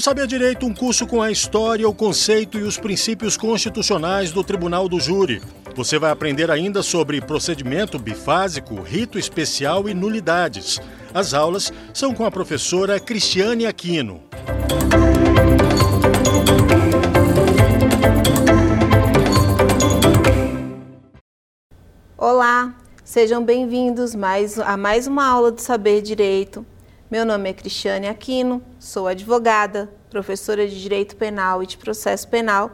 O Saber Direito, um curso com a história, o conceito e os princípios constitucionais do Tribunal do Júri. Você vai aprender ainda sobre procedimento bifásico, rito especial e nulidades. As aulas são com a professora Cristiane Aquino. Olá, sejam bem-vindos mais, a mais uma aula do Saber Direito. Meu nome é Cristiane Aquino, sou advogada, professora de Direito Penal e de Processo Penal,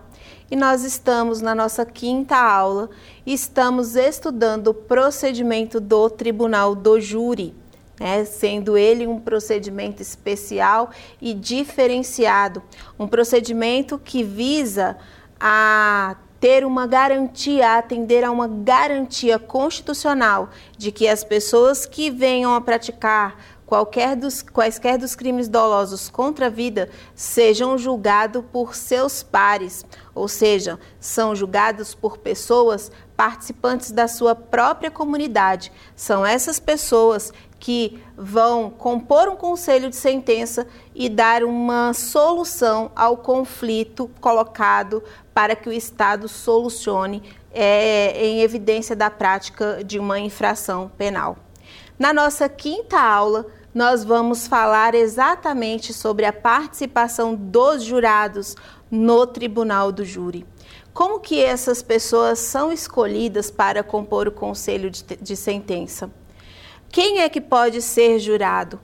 e nós estamos na nossa quinta aula e estamos estudando o procedimento do Tribunal do Júri, né, sendo ele um procedimento especial e diferenciado, um procedimento que visa a ter uma garantia, atender a uma garantia constitucional de que as pessoas que venham a praticar qualquer dos, quaisquer dos crimes dolosos contra a vida sejam julgados por seus pares, ou seja, são julgados por pessoas participantes da sua própria comunidade. São essas pessoas que vão compor um conselho de sentença e dar uma solução ao conflito colocado para que o Estado solucione é, em evidência da prática de uma infração penal. Na nossa quinta aula, nós vamos falar exatamente sobre a participação dos jurados no tribunal do júri. Como que essas pessoas são escolhidas para compor o conselho de, de sentença? Quem é que pode ser jurado?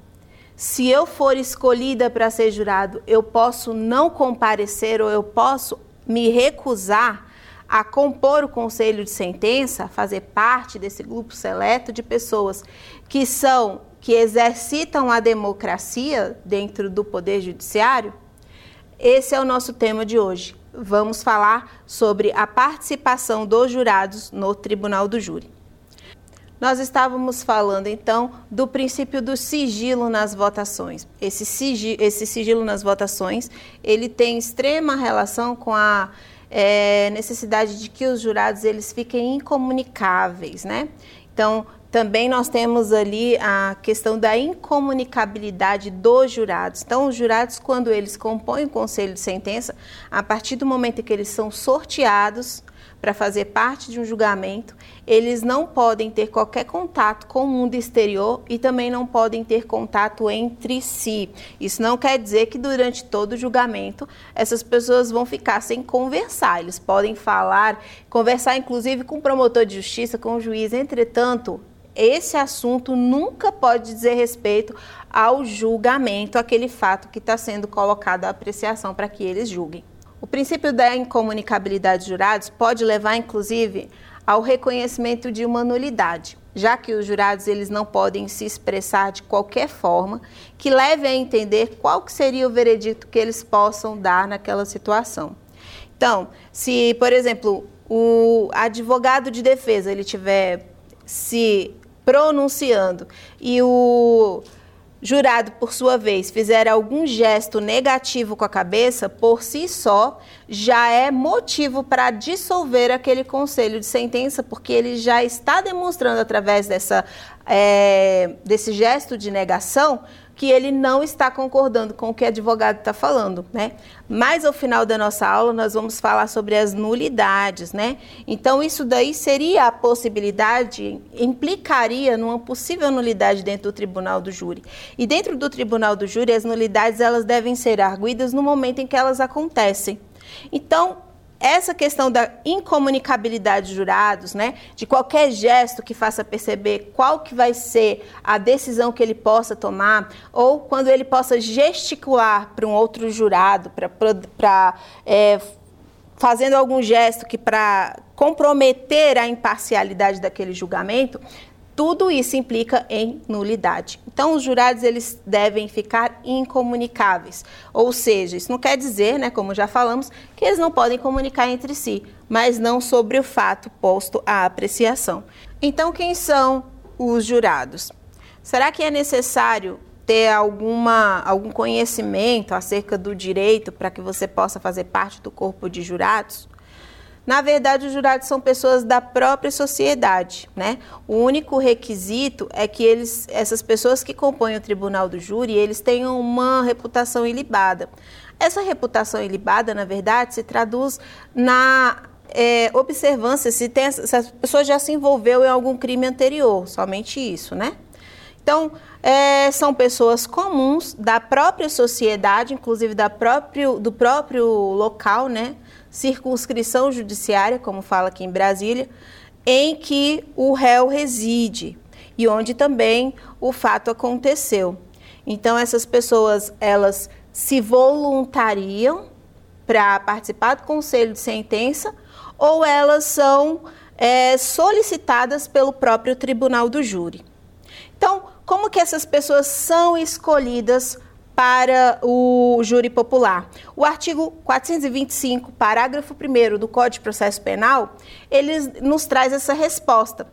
Se eu for escolhida para ser jurado, eu posso não comparecer ou eu posso me recusar a compor o conselho de sentença, fazer parte desse grupo seleto de pessoas que são que exercitam a democracia dentro do poder judiciário? Esse é o nosso tema de hoje. Vamos falar sobre a participação dos jurados no Tribunal do Júri. Nós estávamos falando então do princípio do sigilo nas votações. Esse sigilo, esse sigilo nas votações, ele tem extrema relação com a é, necessidade de que os jurados eles fiquem incomunicáveis, né? Então, também nós temos ali a questão da incomunicabilidade dos jurados. Então, os jurados, quando eles compõem o conselho de sentença, a partir do momento que eles são sorteados, para fazer parte de um julgamento, eles não podem ter qualquer contato com o mundo exterior e também não podem ter contato entre si. Isso não quer dizer que durante todo o julgamento essas pessoas vão ficar sem conversar. Eles podem falar, conversar inclusive com o promotor de justiça, com o juiz. Entretanto, esse assunto nunca pode dizer respeito ao julgamento, aquele fato que está sendo colocado à apreciação para que eles julguem. Princípio da incomunicabilidade de jurados pode levar, inclusive, ao reconhecimento de uma nulidade, já que os jurados eles não podem se expressar de qualquer forma que leve a entender qual que seria o veredito que eles possam dar naquela situação. Então, se, por exemplo, o advogado de defesa ele tiver se pronunciando e o jurado, por sua vez, fizer algum gesto negativo com a cabeça, por si só, já é motivo para dissolver aquele conselho de sentença, porque ele já está demonstrando através dessa, é, desse gesto de negação que ele não está concordando com o que o advogado está falando, né? Mas ao final da nossa aula nós vamos falar sobre as nulidades, né? Então isso daí seria a possibilidade, implicaria numa possível nulidade dentro do tribunal do júri. E dentro do tribunal do júri as nulidades elas devem ser arguidas no momento em que elas acontecem. Então, essa questão da incomunicabilidade de jurados, né, de qualquer gesto que faça perceber qual que vai ser a decisão que ele possa tomar, ou quando ele possa gesticular para um outro jurado, para é, fazendo algum gesto que para comprometer a imparcialidade daquele julgamento, tudo isso implica em nulidade. Então, os jurados eles devem ficar incomunicáveis. Ou seja, isso não quer dizer, né, como já falamos, que eles não podem comunicar entre si, mas não sobre o fato posto à apreciação. Então, quem são os jurados? Será que é necessário ter alguma, algum conhecimento acerca do direito para que você possa fazer parte do corpo de jurados? Na verdade, os jurados são pessoas da própria sociedade, né? O único requisito é que eles, essas pessoas que compõem o tribunal do júri, eles tenham uma reputação ilibada. Essa reputação ilibada, na verdade, se traduz na é, observância se, tem, se a pessoa já se envolveu em algum crime anterior, somente isso, né? Então, é, são pessoas comuns da própria sociedade, inclusive da próprio, do próprio local, né? Circunscrição judiciária, como fala aqui em Brasília, em que o réu reside e onde também o fato aconteceu. Então essas pessoas elas se voluntariam para participar do conselho de sentença ou elas são é, solicitadas pelo próprio tribunal do júri. Então, como que essas pessoas são escolhidas para o júri popular. O artigo 425, parágrafo 1 do Código de Processo Penal, ele nos traz essa resposta.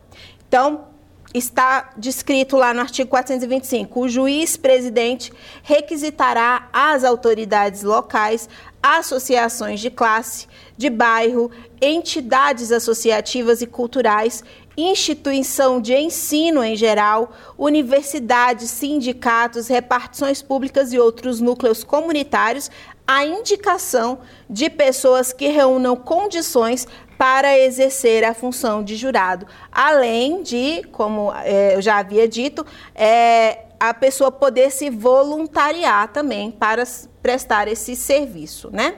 Então, está descrito lá no artigo 425: o juiz presidente requisitará às autoridades locais, associações de classe, de bairro, entidades associativas e culturais instituição de ensino em geral, universidades, sindicatos, repartições públicas e outros núcleos comunitários a indicação de pessoas que reúnam condições para exercer a função de jurado, além de, como é, eu já havia dito, é, a pessoa poder se voluntariar também para prestar esse serviço, né?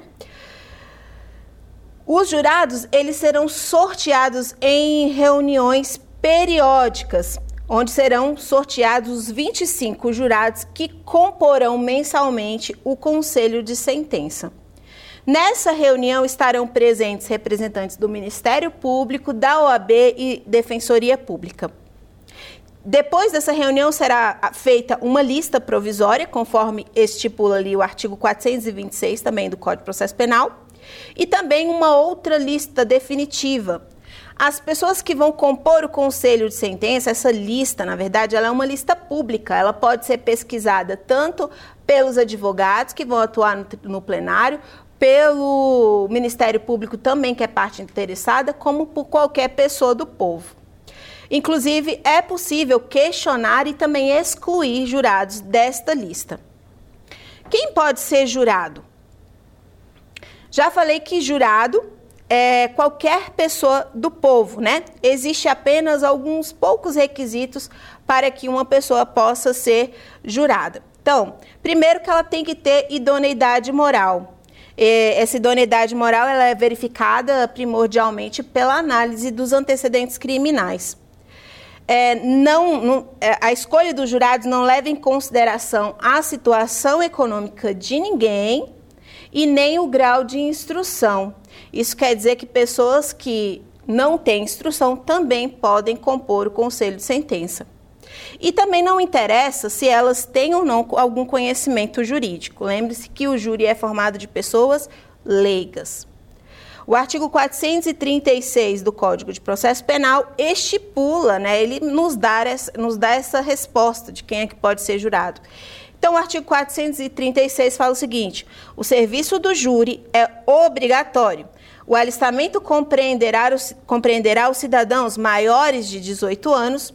Os jurados, eles serão sorteados em reuniões periódicas, onde serão sorteados os 25 jurados que comporão mensalmente o conselho de sentença. Nessa reunião estarão presentes representantes do Ministério Público, da OAB e Defensoria Pública. Depois dessa reunião será feita uma lista provisória, conforme estipula ali o artigo 426 também do Código de Processo Penal, e também uma outra lista definitiva. As pessoas que vão compor o conselho de sentença, essa lista, na verdade, ela é uma lista pública. Ela pode ser pesquisada tanto pelos advogados que vão atuar no, no plenário, pelo Ministério Público também, que é parte interessada, como por qualquer pessoa do povo. Inclusive, é possível questionar e também excluir jurados desta lista. Quem pode ser jurado? Já falei que jurado é qualquer pessoa do povo, né? Existe apenas alguns poucos requisitos para que uma pessoa possa ser jurada. Então, primeiro que ela tem que ter idoneidade moral. Essa idoneidade moral ela é verificada primordialmente pela análise dos antecedentes criminais. É, não, não, é, a escolha dos jurados não leva em consideração a situação econômica de ninguém, e nem o grau de instrução. Isso quer dizer que pessoas que não têm instrução também podem compor o conselho de sentença. E também não interessa se elas têm ou não algum conhecimento jurídico. Lembre-se que o júri é formado de pessoas leigas. O artigo 436 do Código de Processo Penal estipula, né, ele nos dá, nos dá essa resposta de quem é que pode ser jurado. Então, o artigo 436 fala o seguinte: o serviço do júri é obrigatório. O alistamento compreenderá, compreenderá os cidadãos maiores de 18 anos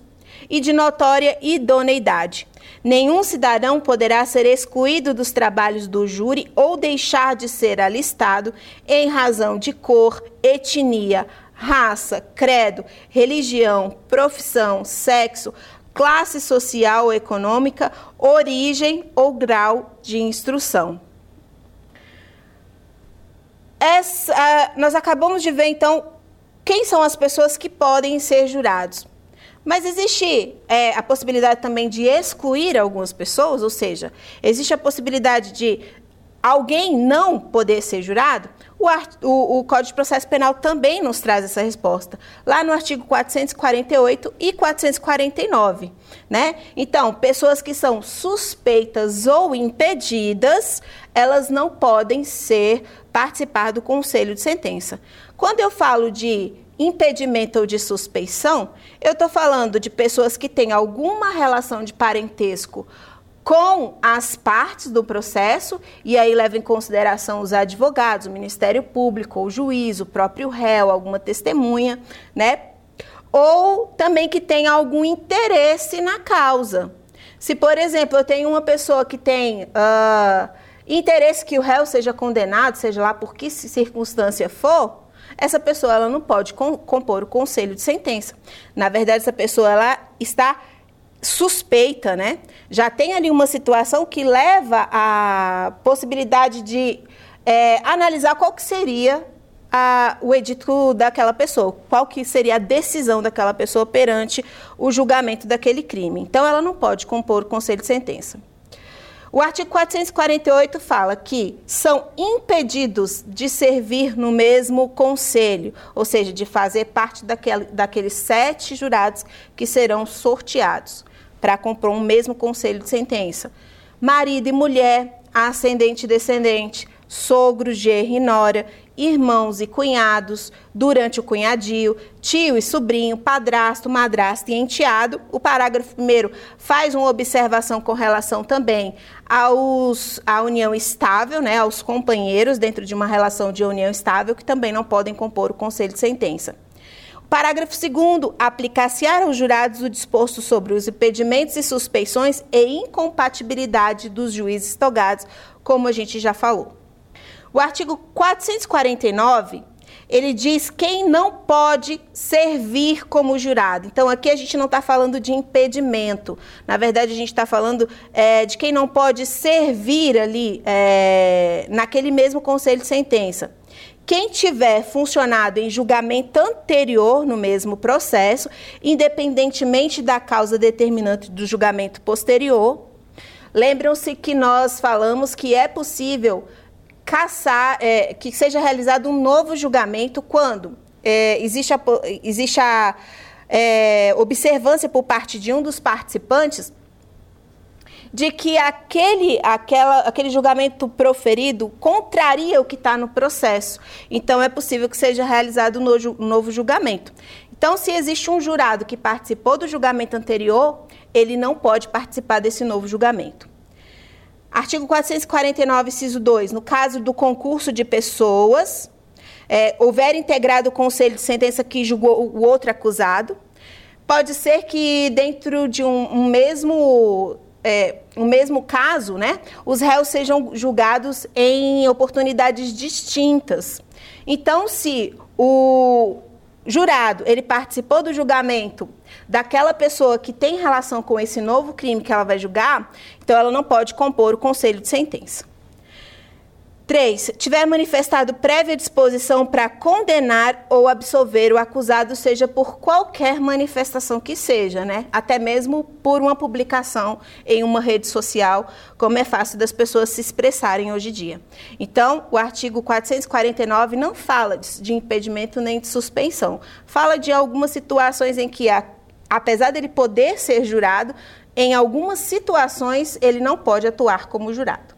e de notória idoneidade. Nenhum cidadão poderá ser excluído dos trabalhos do júri ou deixar de ser alistado em razão de cor, etnia, raça, credo, religião, profissão, sexo, classe social ou econômica, origem ou grau de instrução. Essa, uh, nós acabamos de ver, então, quem são as pessoas que podem ser jurados. Mas existe é, a possibilidade também de excluir algumas pessoas, ou seja, existe a possibilidade de alguém não poder ser jurado? O, o, o, Código de Processo Penal também nos traz essa resposta, lá no artigo 448 e 449. Né? Então, pessoas que são suspeitas ou impedidas, elas não podem ser participar do conselho de sentença. Quando eu falo de impedimento ou de suspeição, eu estou falando de pessoas que têm alguma relação de parentesco com as partes do processo, e aí leva em consideração os advogados, o Ministério Público, o juiz, o próprio réu, alguma testemunha, né? Ou também que tenha algum interesse na causa. Se, por exemplo, eu tenho uma pessoa que tem uh, interesse que o réu seja condenado, seja lá por que circunstância for, essa pessoa ela não pode compor o conselho de sentença. Na verdade, essa pessoa ela está suspeita, né? Já tem ali uma situação que leva à possibilidade de é, analisar qual que seria a, o edito daquela pessoa, qual que seria a decisão daquela pessoa perante o julgamento daquele crime. Então, ela não pode compor o conselho de sentença. O artigo 448 fala que são impedidos de servir no mesmo conselho, ou seja, de fazer parte daquele, daqueles sete jurados que serão sorteados para compor um mesmo conselho de sentença. Marido e mulher, ascendente e descendente, sogro, genro e nora, irmãos e cunhados, durante o cunhadio, tio e sobrinho, padrasto, madrasta e enteado. O parágrafo primeiro faz uma observação com relação também aos, à união estável, né, aos companheiros dentro de uma relação de união estável que também não podem compor o conselho de sentença. Parágrafo 2 aplicar-se aos jurados o disposto sobre os impedimentos e suspeições e incompatibilidade dos juízes togados, como a gente já falou. O artigo 449 ele diz quem não pode servir como jurado. Então, aqui a gente não está falando de impedimento. Na verdade, a gente está falando é, de quem não pode servir ali é, naquele mesmo conselho de sentença. Quem tiver funcionado em julgamento anterior no mesmo processo, independentemente da causa determinante do julgamento posterior, lembram-se que nós falamos que é possível caçar, é, que seja realizado um novo julgamento quando é, existe a, existe a é, observância por parte de um dos participantes de que aquele, aquela, aquele julgamento proferido contraria o que está no processo. Então, é possível que seja realizado um novo julgamento. Então, se existe um jurado que participou do julgamento anterior, ele não pode participar desse novo julgamento. Artigo 449, inciso 2. No caso do concurso de pessoas, é, houver integrado o conselho de sentença que julgou o outro acusado, pode ser que dentro de um, um mesmo é, o mesmo caso, né, os réus sejam julgados em oportunidades distintas. Então, se o jurado ele participou do julgamento daquela pessoa que tem relação com esse novo crime que ela vai julgar, então ela não pode compor o conselho de sentença. 3. Tiver manifestado prévia disposição para condenar ou absolver o acusado, seja por qualquer manifestação que seja, né? Até mesmo por uma publicação em uma rede social, como é fácil das pessoas se expressarem hoje em dia. Então, o artigo 449 não fala de impedimento nem de suspensão. Fala de algumas situações em que, apesar dele poder ser jurado, em algumas situações ele não pode atuar como jurado.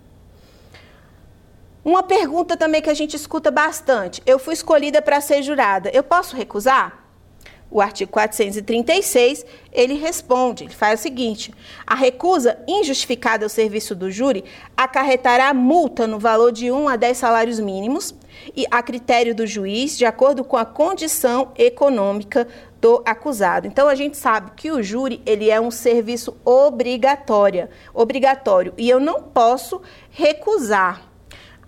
Uma pergunta também que a gente escuta bastante: eu fui escolhida para ser jurada, eu posso recusar? O artigo 436, ele responde, ele faz o seguinte: a recusa injustificada ao serviço do júri acarretará multa no valor de 1 a 10 salários mínimos e a critério do juiz, de acordo com a condição econômica do acusado. Então a gente sabe que o júri, ele é um serviço obrigatório, obrigatório, e eu não posso recusar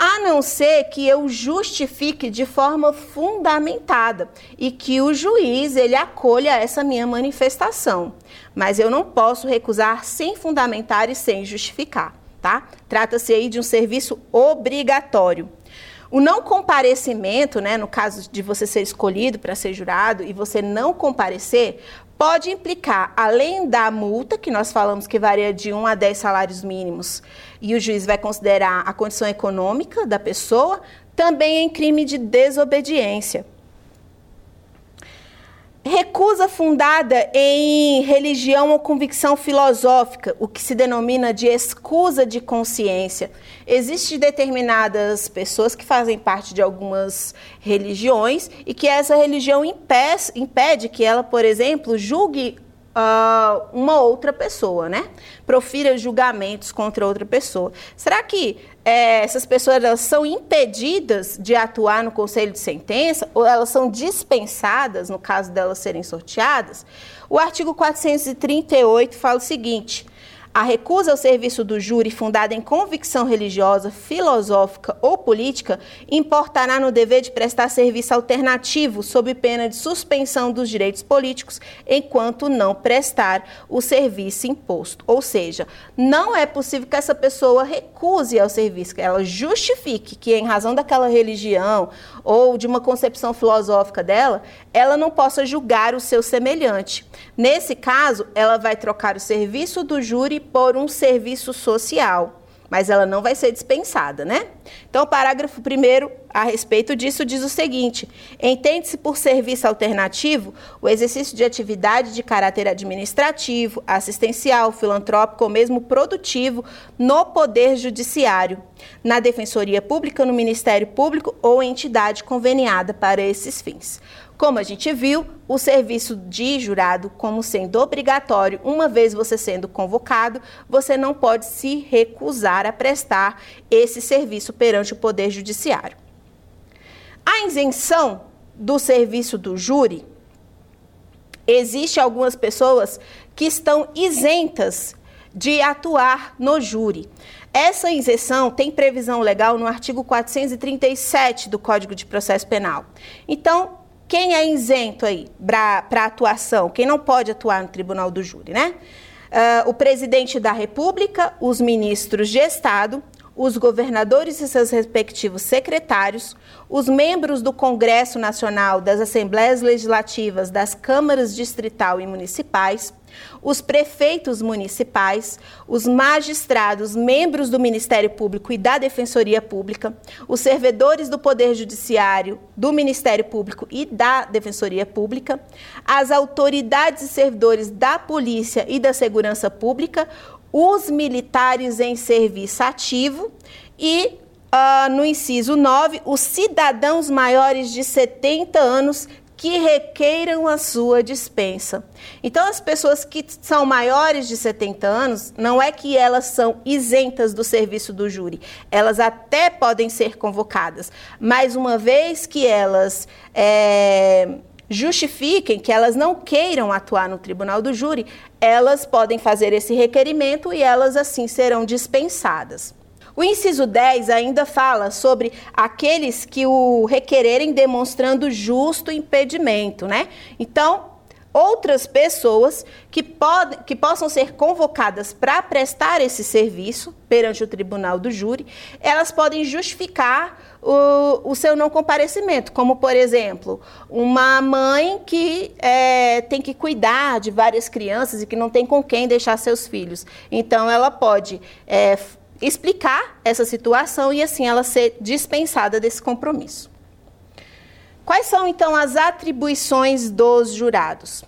a não ser que eu justifique de forma fundamentada e que o juiz ele acolha essa minha manifestação. Mas eu não posso recusar sem fundamentar e sem justificar, tá? Trata-se aí de um serviço obrigatório. O não comparecimento, né, no caso de você ser escolhido para ser jurado e você não comparecer, pode implicar, além da multa, que nós falamos que varia de 1 a 10 salários mínimos, e o juiz vai considerar a condição econômica da pessoa, também em crime de desobediência. Recusa fundada em religião ou convicção filosófica, o que se denomina de escusa de consciência. Existem determinadas pessoas que fazem parte de algumas religiões e que essa religião impede, impede que ela, por exemplo, julgue uh, uma outra pessoa, né? Profira julgamentos contra outra pessoa. Será que é, essas pessoas elas são impedidas de atuar no conselho de sentença ou elas são dispensadas no caso delas serem sorteadas? O artigo 438 fala o seguinte: a recusa ao serviço do júri fundada em convicção religiosa, filosófica ou política importará no dever de prestar serviço alternativo sob pena de suspensão dos direitos políticos enquanto não prestar o serviço imposto. Ou seja, não é possível que essa pessoa recuse ao serviço, que ela justifique que em razão daquela religião ou de uma concepção filosófica dela, ela não possa julgar o seu semelhante. Nesse caso, ela vai trocar o serviço do júri por um serviço social mas ela não vai ser dispensada, né? Então, o parágrafo 1 a respeito disso diz o seguinte: entende-se por serviço alternativo o exercício de atividade de caráter administrativo, assistencial, filantrópico ou mesmo produtivo no Poder Judiciário, na Defensoria Pública, no Ministério Público ou entidade conveniada para esses fins. Como a gente viu, o serviço de jurado como sendo obrigatório, uma vez você sendo convocado, você não pode se recusar a prestar esse serviço perante o Poder Judiciário. A isenção do serviço do júri, existe algumas pessoas que estão isentas de atuar no júri. Essa isenção tem previsão legal no artigo 437 do Código de Processo Penal. Então, quem é isento aí para atuação? Quem não pode atuar no tribunal do júri, né? Uh, o presidente da República, os ministros de Estado, os governadores e seus respectivos secretários, os membros do Congresso Nacional, das Assembleias Legislativas, das câmaras distrital e municipais, os prefeitos municipais, os magistrados, membros do Ministério Público e da Defensoria Pública, os servidores do Poder Judiciário, do Ministério Público e da Defensoria Pública, as autoridades e servidores da Polícia e da Segurança Pública, os militares em serviço ativo e Uh, no inciso 9, os cidadãos maiores de 70 anos que requeiram a sua dispensa. Então, as pessoas que são maiores de 70 anos, não é que elas são isentas do serviço do júri, elas até podem ser convocadas, mas uma vez que elas. É, justifiquem que elas não queiram atuar no tribunal do júri, elas podem fazer esse requerimento e elas assim serão dispensadas. O inciso 10 ainda fala sobre aqueles que o requererem demonstrando justo impedimento, né? Então, outras pessoas que, podem, que possam ser convocadas para prestar esse serviço perante o tribunal do júri, elas podem justificar o, o seu não comparecimento, como, por exemplo, uma mãe que é, tem que cuidar de várias crianças e que não tem com quem deixar seus filhos. Então, ela pode é, explicar essa situação e assim ela ser dispensada desse compromisso. Quais são então as atribuições dos jurados?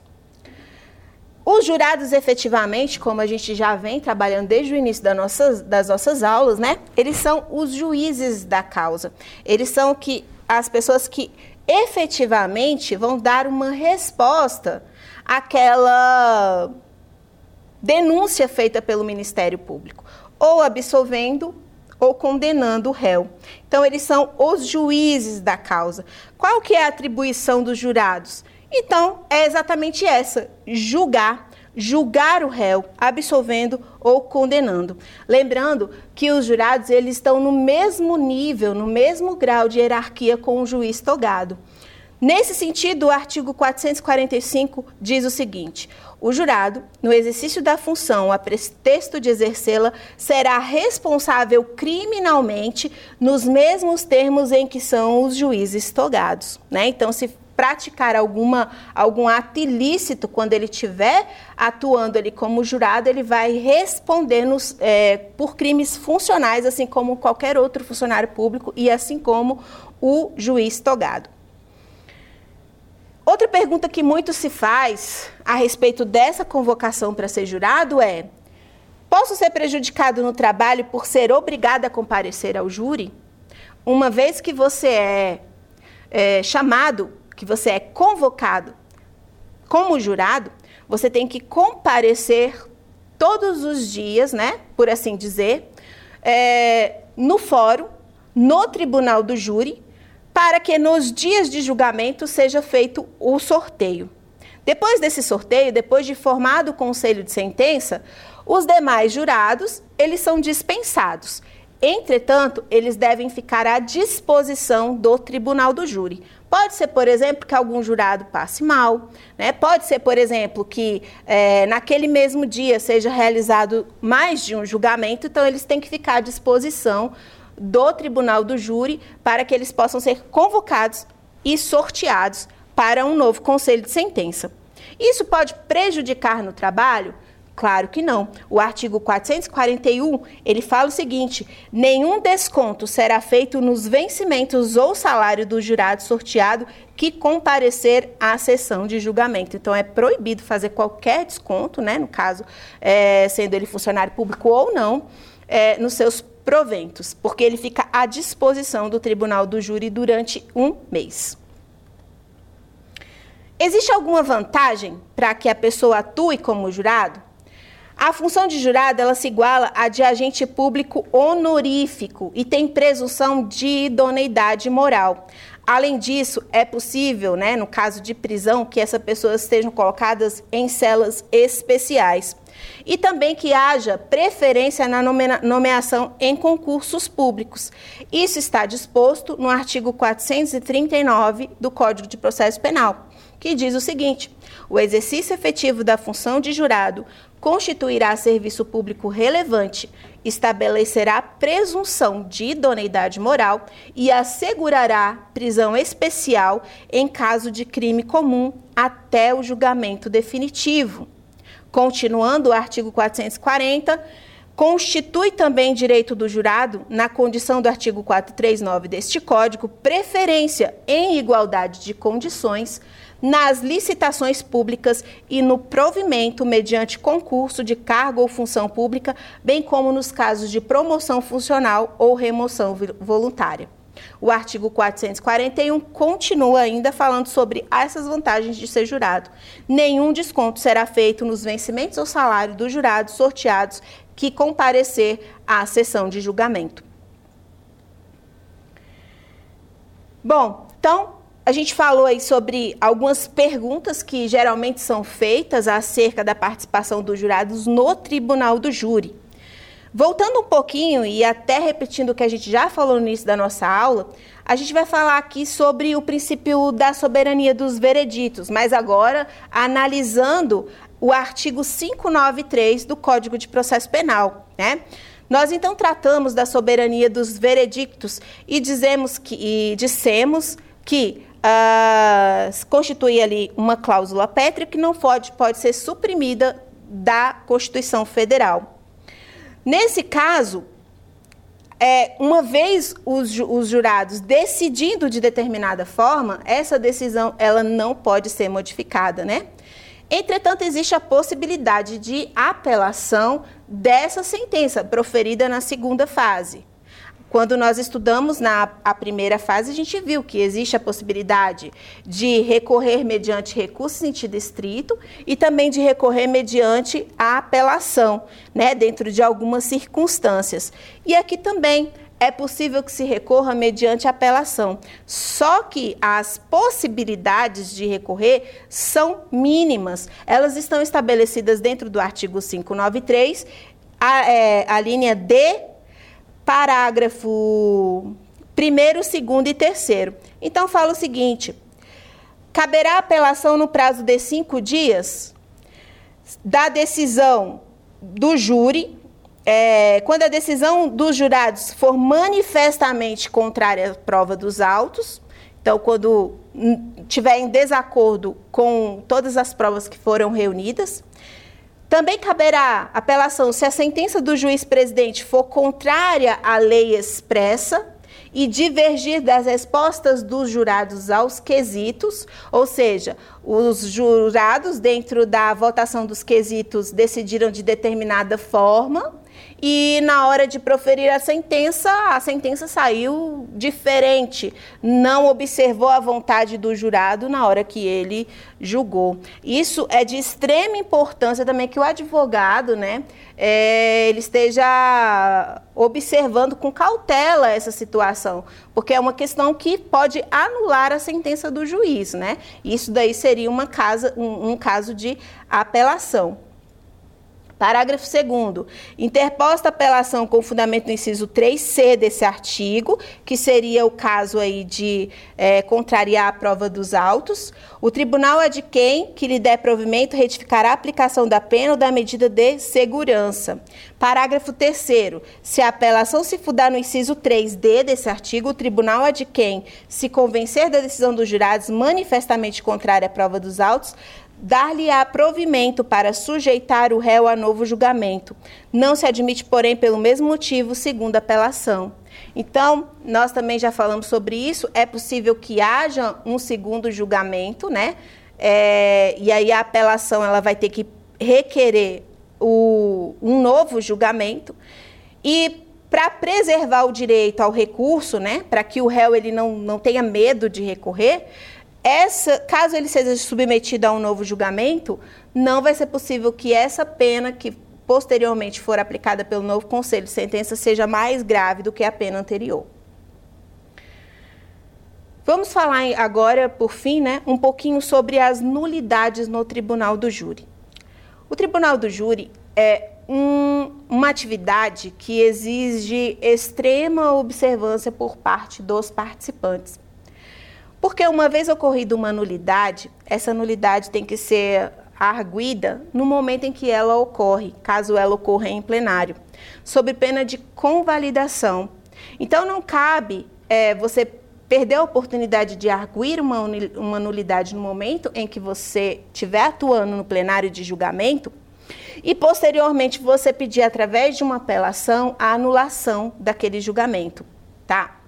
Os jurados, efetivamente, como a gente já vem trabalhando desde o início das nossas, das nossas aulas, né? Eles são os juízes da causa. Eles são que, as pessoas que efetivamente vão dar uma resposta àquela denúncia feita pelo Ministério Público ou absolvendo ou condenando o réu. Então eles são os juízes da causa. Qual que é a atribuição dos jurados? Então é exatamente essa: julgar, julgar o réu, absolvendo ou condenando. Lembrando que os jurados eles estão no mesmo nível, no mesmo grau de hierarquia com o juiz togado. Nesse sentido, o artigo 445 diz o seguinte: o jurado, no exercício da função a pretexto de exercê-la, será responsável criminalmente nos mesmos termos em que são os juízes togados. Né? Então, se praticar alguma, algum ato ilícito quando ele estiver atuando ali como jurado, ele vai responder nos, é, por crimes funcionais, assim como qualquer outro funcionário público e assim como o juiz togado. Outra pergunta que muito se faz a respeito dessa convocação para ser jurado é: posso ser prejudicado no trabalho por ser obrigado a comparecer ao júri? Uma vez que você é, é chamado, que você é convocado como jurado, você tem que comparecer todos os dias, né, por assim dizer, é, no fórum, no tribunal do júri, para que nos dias de julgamento seja feito o sorteio. Depois desse sorteio, depois de formado o conselho de sentença, os demais jurados, eles são dispensados. Entretanto, eles devem ficar à disposição do tribunal do júri. Pode ser, por exemplo, que algum jurado passe mal, né? pode ser, por exemplo, que é, naquele mesmo dia seja realizado mais de um julgamento, então eles têm que ficar à disposição do tribunal do júri para que eles possam ser convocados e sorteados para um novo conselho de sentença. Isso pode prejudicar no trabalho? Claro que não. O artigo 441, ele fala o seguinte: nenhum desconto será feito nos vencimentos ou salário do jurado sorteado que comparecer à sessão de julgamento. Então, é proibido fazer qualquer desconto, né, no caso, é, sendo ele funcionário público ou não, é, nos seus proventos, porque ele fica à disposição do tribunal do júri durante um mês. Existe alguma vantagem para que a pessoa atue como jurado? A função de jurado ela se iguala à de agente público honorífico e tem presunção de idoneidade moral. Além disso, é possível, né, no caso de prisão, que essas pessoas estejam colocadas em celas especiais. E também que haja preferência na nomeação em concursos públicos. Isso está disposto no artigo 439 do Código de Processo Penal, que diz o seguinte: o exercício efetivo da função de jurado constituirá serviço público relevante, estabelecerá presunção de idoneidade moral e assegurará prisão especial em caso de crime comum até o julgamento definitivo. Continuando o artigo 440, constitui também direito do jurado, na condição do artigo 439 deste Código, preferência em igualdade de condições nas licitações públicas e no provimento mediante concurso de cargo ou função pública, bem como nos casos de promoção funcional ou remoção voluntária. O artigo 441 continua ainda falando sobre essas vantagens de ser jurado. Nenhum desconto será feito nos vencimentos ou salário dos jurados sorteados que comparecer à sessão de julgamento. Bom, então a gente falou aí sobre algumas perguntas que geralmente são feitas acerca da participação dos jurados no tribunal do júri. Voltando um pouquinho e até repetindo o que a gente já falou no início da nossa aula, a gente vai falar aqui sobre o princípio da soberania dos vereditos, mas agora analisando o artigo 593 do Código de Processo Penal, né? Nós então tratamos da soberania dos veredictos e dizemos que e dissemos que uh, constitui ali uma cláusula pétrea que não pode, pode ser suprimida da Constituição Federal. Nesse caso, é, uma vez os, os, jurados decidindo de determinada forma, essa decisão ela não pode ser modificada, né? Entretanto, existe a possibilidade de apelação dessa sentença proferida na segunda fase. Quando nós estudamos na a primeira fase, a gente viu que existe a possibilidade de recorrer mediante recurso em sentido estrito e também de recorrer mediante a apelação, né, dentro de algumas circunstâncias. E aqui também é possível que se recorra mediante apelação. Só que as possibilidades de recorrer são mínimas. Elas estão estabelecidas dentro do artigo 593, a, é, a linha D parágrafo primeiro, segundo e terceiro. Então, fala o seguinte: caberá apelação no prazo de cinco dias da decisão do júri, é, quando a decisão dos jurados for manifestamente contrária à prova dos autos, então, quando tiver em desacordo com todas as provas que foram reunidas, também caberá apelação se a sentença do juiz presidente for contrária à lei expressa e divergir das respostas dos jurados aos quesitos, ou seja, os jurados, dentro da votação dos quesitos, decidiram de determinada forma e na hora de proferir a sentença, a sentença saiu diferente, não observou a vontade do jurado na hora que ele julgou. Isso é de extrema importância também que o advogado, né, é, ele esteja observando com cautela essa situação, porque é uma questão que pode anular a sentença do juiz, né? Isso daí seria uma casa, um, um caso de apelação. Parágrafo 2 interposta apelação com fundamento no inciso 3C desse artigo, que seria o caso aí de é, contrariar a prova dos autos, o tribunal é de quem que lhe der provimento retificará a aplicação da pena ou da medida de segurança. Parágrafo 3 se a apelação se fundar no inciso 3D desse artigo, o tribunal é de quem, se convencer da decisão dos jurados manifestamente contrária à prova dos autos, dar-lhe-á provimento para sujeitar o réu a novo julgamento. Não se admite, porém, pelo mesmo motivo, segundo apelação. Então, nós também já falamos sobre isso. É possível que haja um segundo julgamento, né? É, e aí a apelação ela vai ter que requerer o, um novo julgamento. E para preservar o direito ao recurso, né? Para que o réu ele não, não tenha medo de recorrer, essa, caso ele seja submetido a um novo julgamento, não vai ser possível que essa pena que posteriormente for aplicada pelo novo conselho de sentença seja mais grave do que a pena anterior. Vamos falar agora, por fim, né, um pouquinho sobre as nulidades no tribunal do júri. O tribunal do júri é um, uma atividade que exige extrema observância por parte dos participantes. Porque uma vez ocorrida uma nulidade, essa nulidade tem que ser arguida no momento em que ela ocorre, caso ela ocorra em plenário, sob pena de convalidação. Então, não cabe é, você perder a oportunidade de arguir uma, uma nulidade no momento em que você estiver atuando no plenário de julgamento e, posteriormente, você pedir, através de uma apelação, a anulação daquele julgamento. Tá?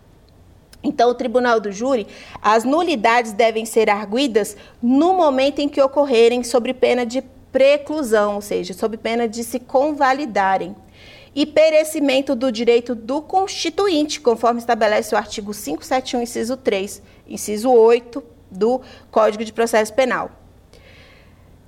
Então, o tribunal do júri, as nulidades devem ser arguidas no momento em que ocorrerem, sob pena de preclusão, ou seja, sob pena de se convalidarem. E perecimento do direito do constituinte, conforme estabelece o artigo 571, inciso 3, inciso 8 do Código de Processo Penal.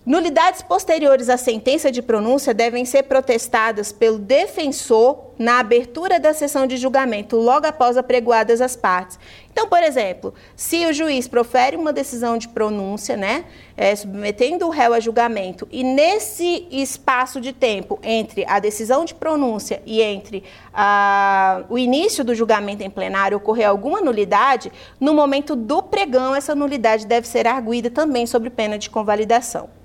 Nulidades posteriores à sentença de pronúncia devem ser protestadas pelo defensor na abertura da sessão de julgamento, logo após apregoadas as partes. Então, por exemplo, se o juiz profere uma decisão de pronúncia, né, é, submetendo o réu a julgamento, e nesse espaço de tempo entre a decisão de pronúncia e entre o início do julgamento em plenário ocorrer alguma nulidade, no momento do pregão, essa nulidade deve ser arguída também sob pena de convalidação.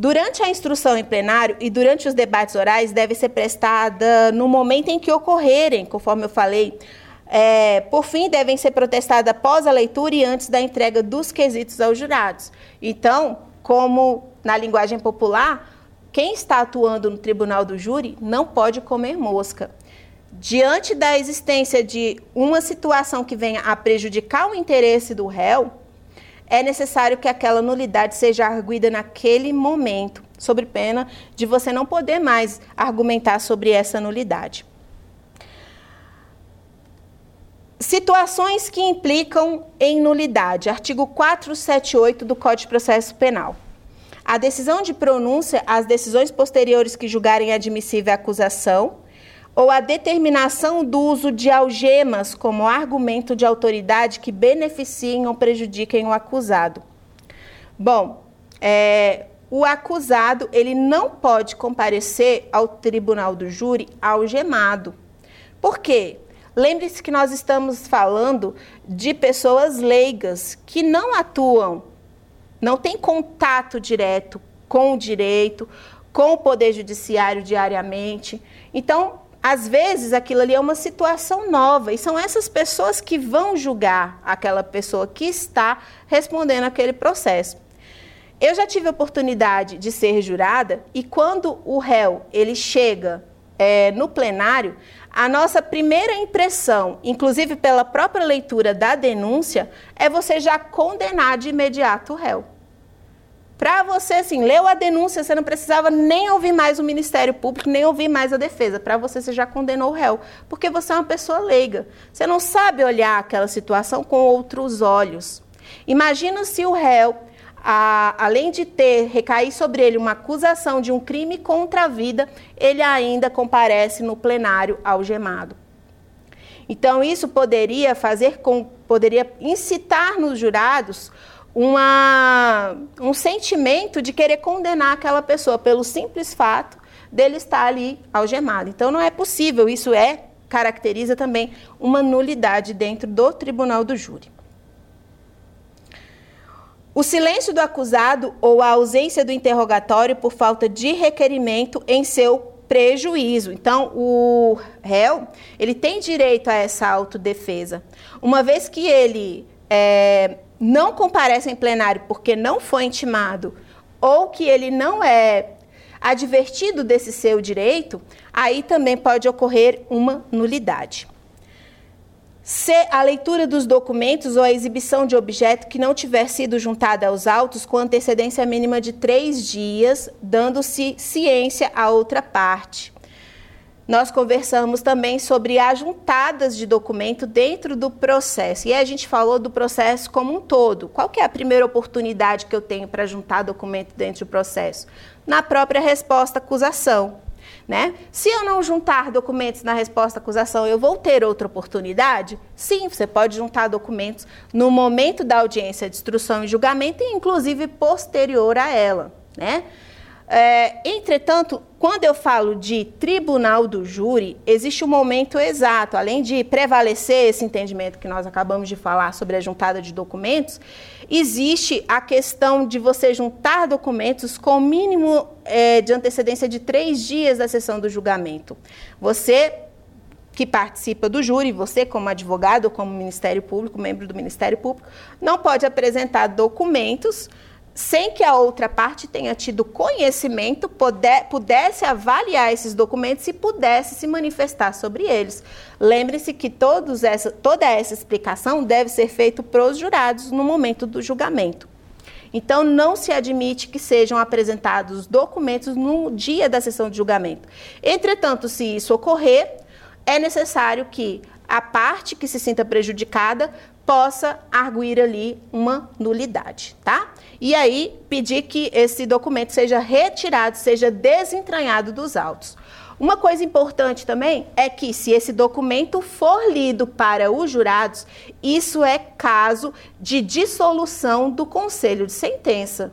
Durante a instrução em plenário e durante os debates orais deve ser prestada no momento em que ocorrerem, conforme eu falei. É, por fim, devem ser protestadas após a leitura e antes da entrega dos quesitos aos jurados. Então, como na linguagem popular, quem está atuando no tribunal do júri não pode comer mosca. Diante da existência de uma situação que venha a prejudicar o interesse do réu, é necessário que aquela nulidade seja arguida naquele momento, sobre pena de você não poder mais argumentar sobre essa nulidade. Situações que implicam em nulidade. Artigo 478 do Código de Processo Penal. A decisão de pronúncia, as decisões posteriores que julgarem admissível a acusação, ou a determinação do uso de algemas como argumento de autoridade que beneficiem ou prejudiquem o acusado. Bom, é, o acusado ele não pode comparecer ao tribunal do júri algemado. Por quê? Lembre-se que nós estamos falando de pessoas leigas que não atuam, não têm contato direto com o direito, com o poder judiciário diariamente. Então, às vezes aquilo ali é uma situação nova e são essas pessoas que vão julgar aquela pessoa que está respondendo aquele processo. Eu já tive a oportunidade de ser jurada e quando o réu ele chega é, no plenário, a nossa primeira impressão, inclusive pela própria leitura da denúncia, é você já condenar de imediato o réu. Para você, assim, leu a denúncia, você não precisava nem ouvir mais o Ministério Público, nem ouvir mais a defesa. Para você, você já condenou o réu, porque você é uma pessoa leiga. Você não sabe olhar aquela situação com outros olhos. Imagina se o réu, a, além de ter recair sobre ele uma acusação de um crime contra a vida, ele ainda comparece no plenário algemado. Então, isso poderia fazer com, poderia incitar nos jurados uma, um sentimento de querer condenar aquela pessoa pelo simples fato dele estar ali algemado. Então não é possível, isso é caracteriza também uma nulidade dentro do tribunal do júri. O silêncio do acusado ou a ausência do interrogatório por falta de requerimento em seu prejuízo. Então, o réu, ele tem direito a essa autodefesa. Uma vez que ele é, não comparece em plenário porque não foi intimado ou que ele não é advertido desse seu direito, aí também pode ocorrer uma nulidade. Se a leitura dos documentos ou a exibição de objeto que não tiver sido juntada aos autos com antecedência mínima de três dias, dando-se ciência à outra parte nós conversamos também sobre ajuntadas de documento dentro do processo. E a gente falou do processo como um todo. Qual que é a primeira oportunidade que eu tenho para juntar documento dentro do processo? Na própria resposta acusação. Né? Se eu não juntar documentos na resposta à acusação, eu vou ter outra oportunidade? Sim, você pode juntar documentos no momento da audiência de instrução e julgamento e inclusive posterior a ela, né? É, entretanto, quando eu falo de tribunal do júri, existe um momento exato, além de prevalecer esse entendimento que nós acabamos de falar sobre a juntada de documentos, existe a questão de você juntar documentos com mínimo é, de antecedência de três dias da sessão do julgamento. Você que participa do júri, você como advogado como Ministério Público, membro do Ministério Público, não pode apresentar documentos sem que a outra parte tenha tido conhecimento, puder, pudesse avaliar esses documentos e pudesse se manifestar sobre eles. Lembre-se que essa, toda essa explicação deve ser feita para os jurados no momento do julgamento. Então, não se admite que sejam apresentados documentos no dia da sessão de julgamento. Entretanto, se isso ocorrer, é necessário que a parte que se sinta prejudicada possa arguir ali uma nulidade, tá? E aí pedir que esse documento seja retirado, seja desentranhado dos autos. Uma coisa importante também é que, se esse documento for lido para os jurados, isso é caso de dissolução do conselho de sentença.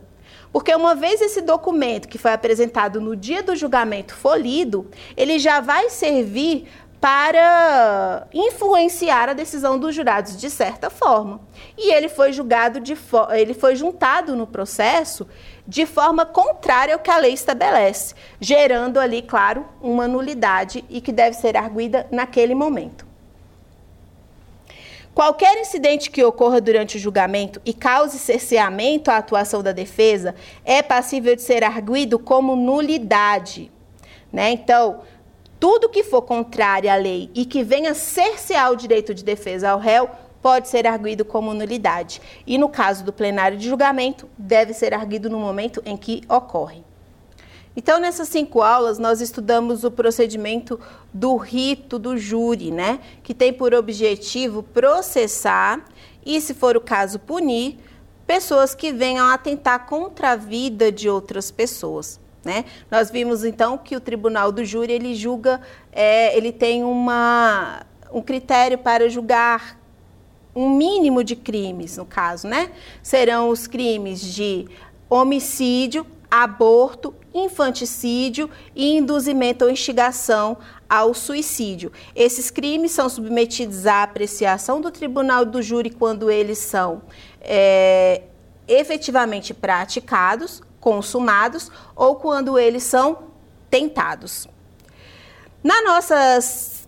Porque uma vez esse documento que foi apresentado no dia do julgamento for lido, ele já vai servir para influenciar a decisão dos jurados de certa forma. E ele foi julgado de ele foi juntado no processo de forma contrária ao que a lei estabelece, gerando ali, claro, uma nulidade e que deve ser arguída naquele momento. Qualquer incidente que ocorra durante o julgamento e cause cerceamento à atuação da defesa é passível de ser arguído como nulidade. Né? Então, tudo que for contrário à lei e que venha cercear o direito de defesa ao réu pode ser arguído como nulidade. E no caso do plenário de julgamento, deve ser arguido no momento em que ocorre. Então, nessas cinco aulas, nós estudamos o procedimento do rito do júri, né? Que tem por objetivo processar e, se for o caso, punir pessoas que venham atentar contra a vida de outras pessoas. Né? Nós vimos então que o tribunal do júri ele julga, é, ele tem uma, um critério para julgar um mínimo de crimes, no caso, né? Serão os crimes de homicídio, aborto, infanticídio e induzimento ou instigação ao suicídio. Esses crimes são submetidos à apreciação do tribunal do júri quando eles são é, efetivamente praticados consumados ou quando eles são tentados. Na nossa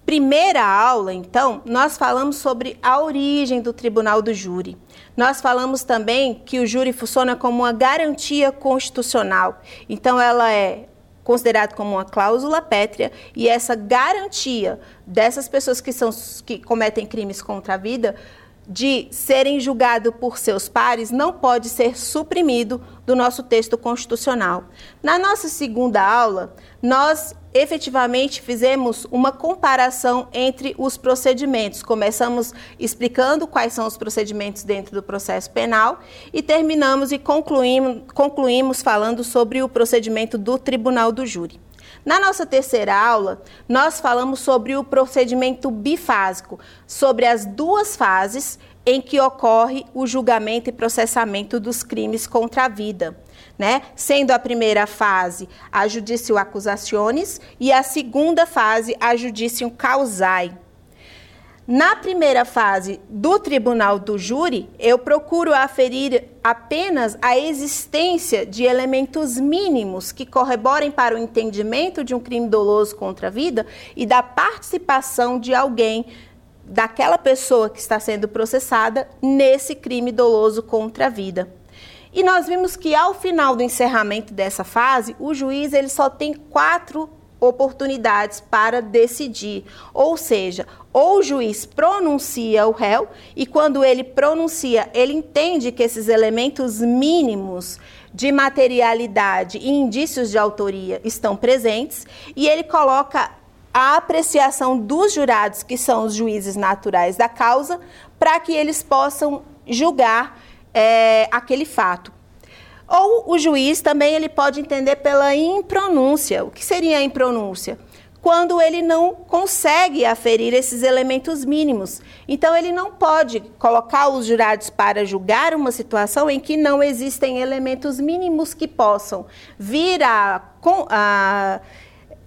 primeira aula, então, nós falamos sobre a origem do tribunal do júri. Nós falamos também que o júri funciona como uma garantia constitucional. Então, ela é considerada como uma cláusula pétrea e essa garantia dessas pessoas que, são, que cometem crimes contra a vida de serem julgados por seus pares não pode ser suprimido do nosso texto constitucional. Na nossa segunda aula, nós efetivamente fizemos uma comparação entre os procedimentos. Começamos explicando quais são os procedimentos dentro do processo penal e terminamos e concluímos, concluímos falando sobre o procedimento do tribunal do júri. Na nossa terceira aula, nós falamos sobre o procedimento bifásico, sobre as duas fases em que ocorre o julgamento e processamento dos crimes contra a vida. Né? Sendo a primeira fase a judicium accusationis e a segunda fase a judicium causae. Na primeira fase do tribunal do júri, eu procuro aferir apenas a existência de elementos mínimos que corroborem para o entendimento de um crime doloso contra a vida e da participação de alguém, daquela pessoa que está sendo processada, nesse crime doloso contra a vida. E nós vimos que ao final do encerramento dessa fase, o juiz ele só tem quatro oportunidades para decidir. Ou seja, ou o juiz pronuncia o réu e quando ele pronuncia, ele entende que esses elementos mínimos de materialidade e indícios de autoria estão presentes e ele coloca a apreciação dos jurados, que são os juízes naturais da causa, para que eles possam julgar é, aquele fato. Ou o juiz também ele pode entender pela impronúncia. O que seria a impronúncia? Quando ele não consegue aferir esses elementos mínimos. Então, ele não pode colocar os jurados para julgar uma situação em que não existem elementos mínimos que possam vir a, a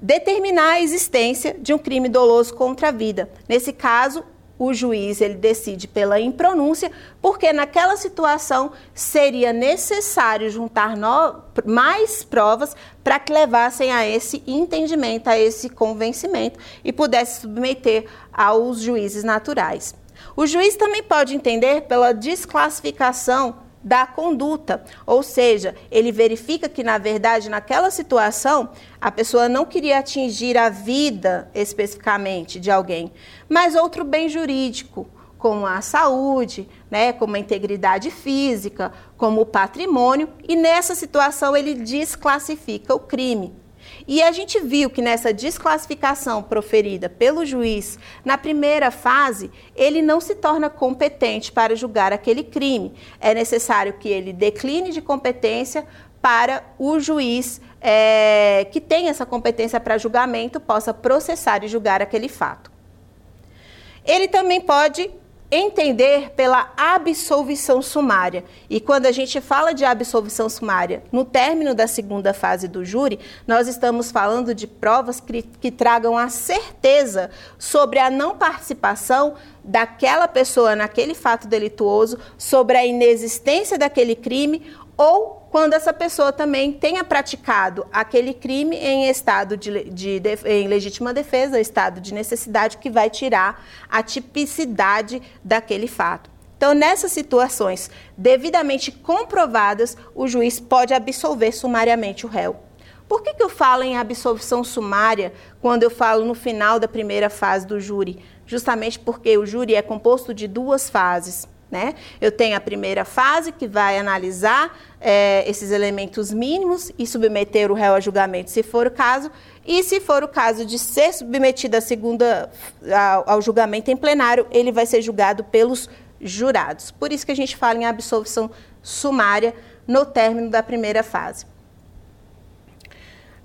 determinar a existência de um crime doloso contra a vida. Nesse caso, o juiz ele decide pela impronúncia, porque naquela situação seria necessário juntar no, mais provas para que levassem a esse entendimento, a esse convencimento e pudesse submeter aos juízes naturais. O juiz também pode entender pela desclassificação da conduta, ou seja, ele verifica que na verdade naquela situação a pessoa não queria atingir a vida especificamente de alguém, mas outro bem jurídico, como a saúde, né, como a integridade física, como o patrimônio, e nessa situação ele desclassifica o crime. E a gente viu que nessa desclassificação proferida pelo juiz, na primeira fase, ele não se torna competente para julgar aquele crime. É necessário que ele decline de competência para o juiz é, que tem essa competência para julgamento possa processar e julgar aquele fato. Ele também pode entender pela absolvição sumária. E quando a gente fala de absolvição sumária, no término da segunda fase do júri, nós estamos falando de provas que, que tragam a certeza sobre a não participação daquela pessoa naquele fato delituoso, sobre a inexistência daquele crime ou quando essa pessoa também tenha praticado aquele crime em estado de, de, de, em legítima defesa, estado de necessidade, que vai tirar a tipicidade daquele fato. Então, nessas situações devidamente comprovadas, o juiz pode absolver sumariamente o réu. Por que, que eu falo em absolvição sumária quando eu falo no final da primeira fase do júri? Justamente porque o júri é composto de duas fases. Né? Eu tenho a primeira fase, que vai analisar é, esses elementos mínimos e submeter o réu a julgamento, se for o caso, e se for o caso de ser submetido a segunda, ao, ao julgamento em plenário, ele vai ser julgado pelos jurados. Por isso que a gente fala em absolvição sumária no término da primeira fase.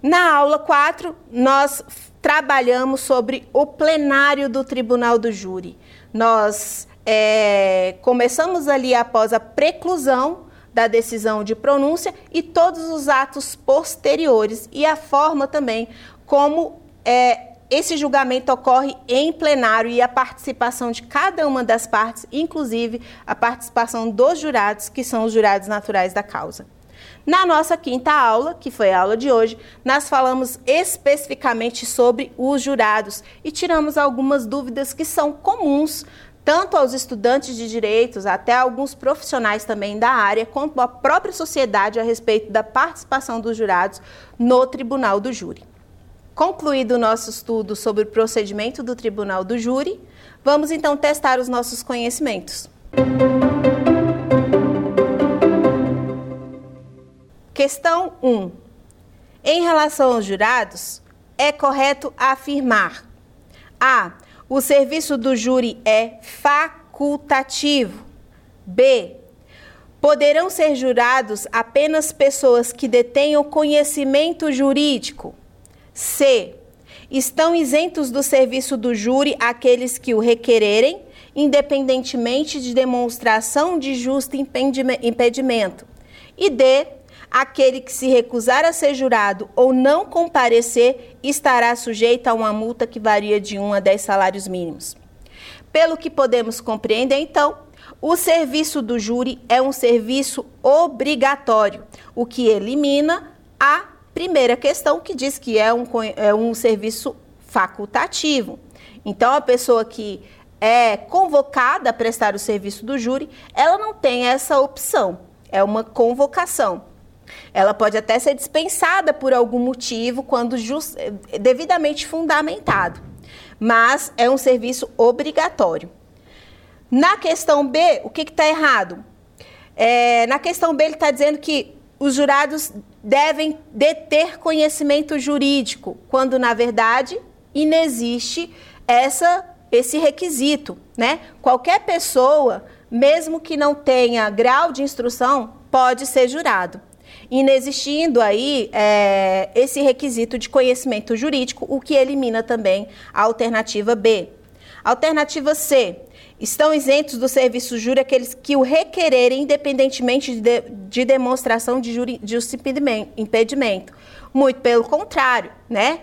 Na aula 4, nós trabalhamos sobre o plenário do Tribunal do Júri. Nós é, começamos ali após a preclusão da decisão de pronúncia e todos os atos posteriores e a forma também como é, esse julgamento ocorre em plenário e a participação de cada uma das partes, inclusive a participação dos jurados, que são os jurados naturais da causa. Na nossa quinta aula, que foi a aula de hoje, nós falamos especificamente sobre os jurados e tiramos algumas dúvidas que são comuns tanto aos estudantes de direitos, até alguns profissionais também da área, quanto à própria sociedade a respeito da participação dos jurados no tribunal do júri. Concluído o nosso estudo sobre o procedimento do tribunal do júri, vamos então testar os nossos conhecimentos. Questão 1. Em relação aos jurados, é correto afirmar: A. O serviço do júri é facultativo. B. Poderão ser jurados apenas pessoas que detenham conhecimento jurídico. C. Estão isentos do serviço do júri aqueles que o requererem, independentemente de demonstração de justo impedimento. E D aquele que se recusar a ser jurado ou não comparecer estará sujeito a uma multa que varia de 1 a 10 salários mínimos. Pelo que podemos compreender, então, o serviço do júri é um serviço obrigatório, o que elimina a primeira questão que diz que é um, é um serviço facultativo. Então, a pessoa que é convocada a prestar o serviço do júri, ela não tem essa opção, é uma convocação. Ela pode até ser dispensada por algum motivo, quando just, devidamente fundamentado, mas é um serviço obrigatório. Na questão B, o que está errado? É, na questão B, ele está dizendo que os jurados devem deter conhecimento jurídico, quando na verdade inexiste essa, esse requisito. Né? Qualquer pessoa, mesmo que não tenha grau de instrução, pode ser jurado inexistindo aí é, esse requisito de conhecimento jurídico, o que elimina também a alternativa B. Alternativa C. Estão isentos do serviço júri aqueles que o requererem, independentemente de, de demonstração de, juri, de impedimento. Muito pelo contrário, né?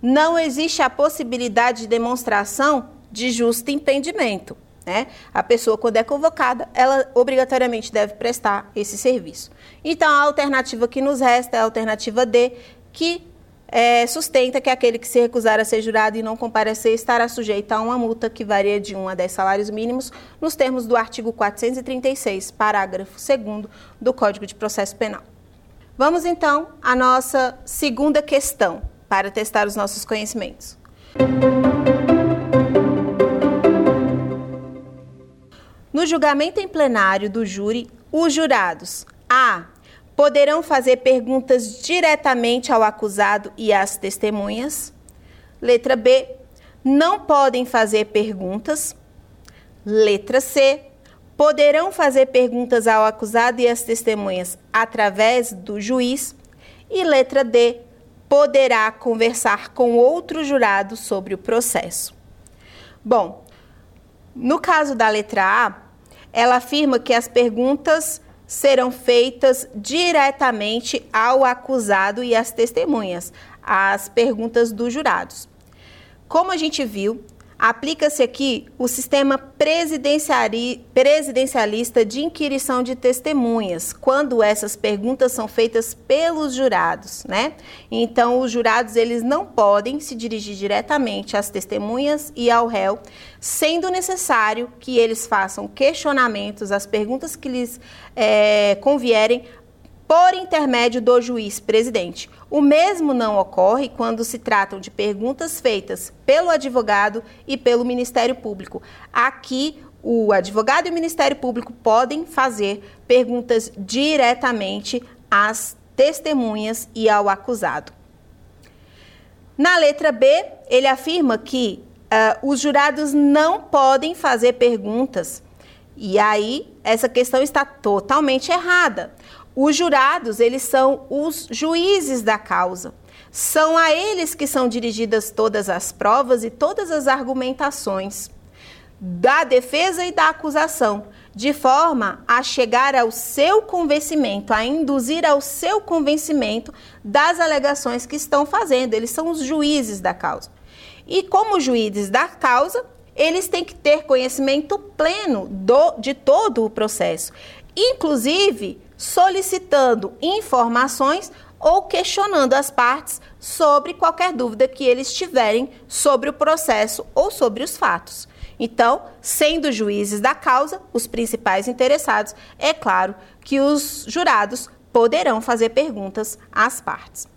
Não existe a possibilidade de demonstração de justo impedimento. Né? A pessoa, quando é convocada, ela obrigatoriamente deve prestar esse serviço. Então, a alternativa que nos resta é a alternativa D, que é, sustenta que aquele que se recusar a ser jurado e não comparecer estará sujeito a uma multa que varia de 1 a 10 salários mínimos, nos termos do artigo 436, parágrafo 2 do Código de Processo Penal. Vamos então à nossa segunda questão para testar os nossos conhecimentos. Música No julgamento em plenário do júri, os jurados A. Poderão fazer perguntas diretamente ao acusado e às testemunhas. Letra B. Não podem fazer perguntas. Letra C. Poderão fazer perguntas ao acusado e às testemunhas através do juiz. E letra D. Poderá conversar com outro jurado sobre o processo. Bom, no caso da letra A, ela afirma que as perguntas serão feitas diretamente ao acusado e às testemunhas, as perguntas dos jurados. Como a gente viu, Aplica-se aqui o sistema presidencialista de inquirição de testemunhas, quando essas perguntas são feitas pelos jurados, né? Então, os jurados eles não podem se dirigir diretamente às testemunhas e ao réu, sendo necessário que eles façam questionamentos, as perguntas que lhes é, convierem por intermédio do juiz presidente. O mesmo não ocorre quando se tratam de perguntas feitas pelo advogado e pelo Ministério Público. Aqui, o advogado e o Ministério Público podem fazer perguntas diretamente às testemunhas e ao acusado. Na letra B, ele afirma que uh, os jurados não podem fazer perguntas. E aí, essa questão está totalmente errada. Os jurados, eles são os juízes da causa. São a eles que são dirigidas todas as provas e todas as argumentações da defesa e da acusação, de forma a chegar ao seu convencimento, a induzir ao seu convencimento das alegações que estão fazendo. Eles são os juízes da causa. E como juízes da causa, eles têm que ter conhecimento pleno do, de todo o processo, inclusive solicitando informações ou questionando as partes sobre qualquer dúvida que eles tiverem sobre o processo ou sobre os fatos. Então, sendo juízes da causa, os principais interessados, é claro que os jurados poderão fazer perguntas às partes.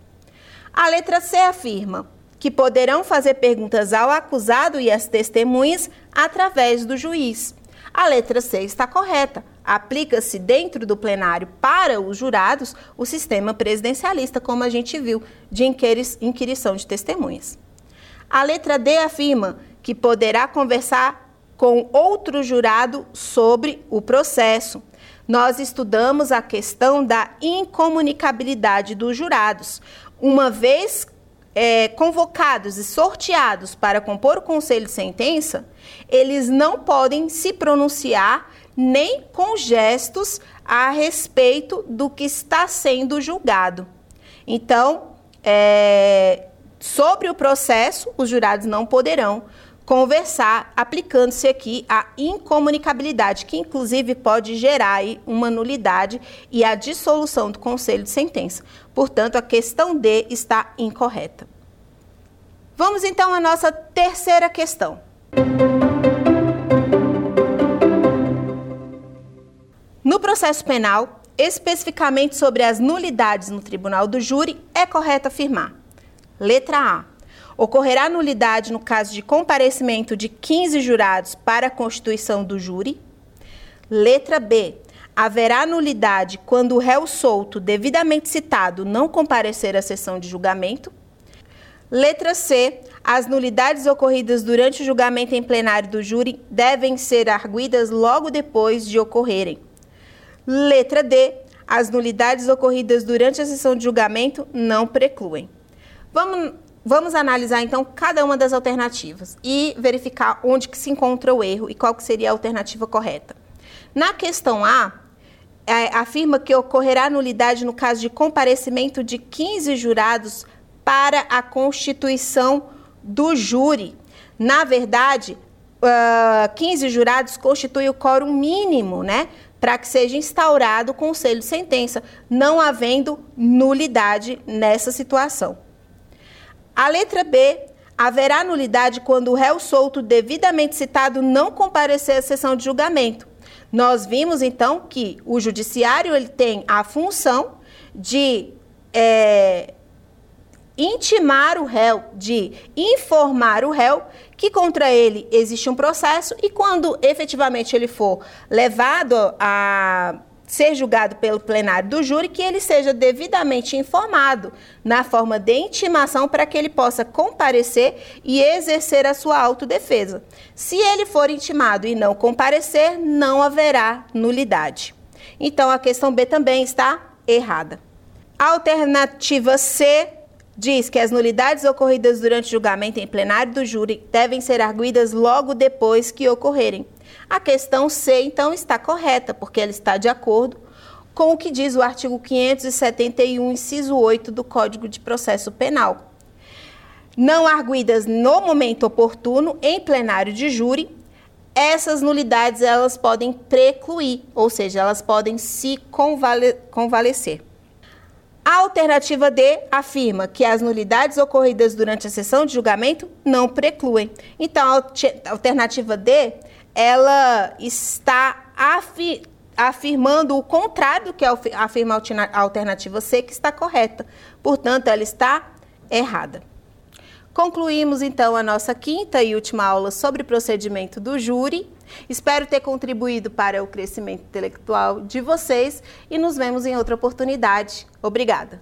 A letra C afirma que poderão fazer perguntas ao acusado e às testemunhas através do juiz. A letra C está correta. Aplica-se dentro do plenário para os jurados o sistema presidencialista, como a gente viu, de inquirição de testemunhas. A letra D afirma que poderá conversar com outro jurado sobre o processo. Nós estudamos a questão da incomunicabilidade dos jurados. Uma vez é, convocados e sorteados para compor o conselho de sentença, eles não podem se pronunciar nem com gestos a respeito do que está sendo julgado. Então, é, sobre o processo, os jurados não poderão conversar, aplicando-se aqui a incomunicabilidade, que inclusive pode gerar uma nulidade e a dissolução do conselho de sentença. Portanto, a questão D está incorreta. Vamos então à nossa terceira questão. No processo penal, especificamente sobre as nulidades no tribunal do júri, é correto afirmar: letra A Ocorrerá nulidade no caso de comparecimento de 15 jurados para a constituição do júri. Letra B. Haverá nulidade quando o réu solto devidamente citado não comparecer à sessão de julgamento. Letra C. As nulidades ocorridas durante o julgamento em plenário do júri devem ser arguidas logo depois de ocorrerem. Letra D. As nulidades ocorridas durante a sessão de julgamento não precluem. Vamos Vamos analisar então cada uma das alternativas e verificar onde que se encontra o erro e qual que seria a alternativa correta. Na questão A, afirma que ocorrerá nulidade no caso de comparecimento de 15 jurados para a constituição do júri. Na verdade, uh, 15 jurados constitui o quórum mínimo, né? Para que seja instaurado o conselho de sentença, não havendo nulidade nessa situação. A letra B haverá nulidade quando o réu solto devidamente citado não comparecer à sessão de julgamento. Nós vimos então que o judiciário ele tem a função de é, intimar o réu, de informar o réu que contra ele existe um processo e quando efetivamente ele for levado a ser julgado pelo plenário do júri, que ele seja devidamente informado na forma de intimação para que ele possa comparecer e exercer a sua autodefesa. Se ele for intimado e não comparecer, não haverá nulidade. Então a questão B também está errada. A alternativa C diz que as nulidades ocorridas durante julgamento em plenário do júri devem ser arguídas logo depois que ocorrerem. A questão C, então, está correta, porque ela está de acordo com o que diz o artigo 571, inciso 8 do Código de Processo Penal. Não arguídas no momento oportuno, em plenário de júri, essas nulidades elas podem precluir, ou seja, elas podem se convale convalescer. A alternativa D afirma que as nulidades ocorridas durante a sessão de julgamento não precluem. Então, a alternativa D ela está afi afirmando o contrário do que afirma a alternativa C, que está correta. Portanto, ela está errada. Concluímos então a nossa quinta e última aula sobre procedimento do júri. Espero ter contribuído para o crescimento intelectual de vocês e nos vemos em outra oportunidade. Obrigada.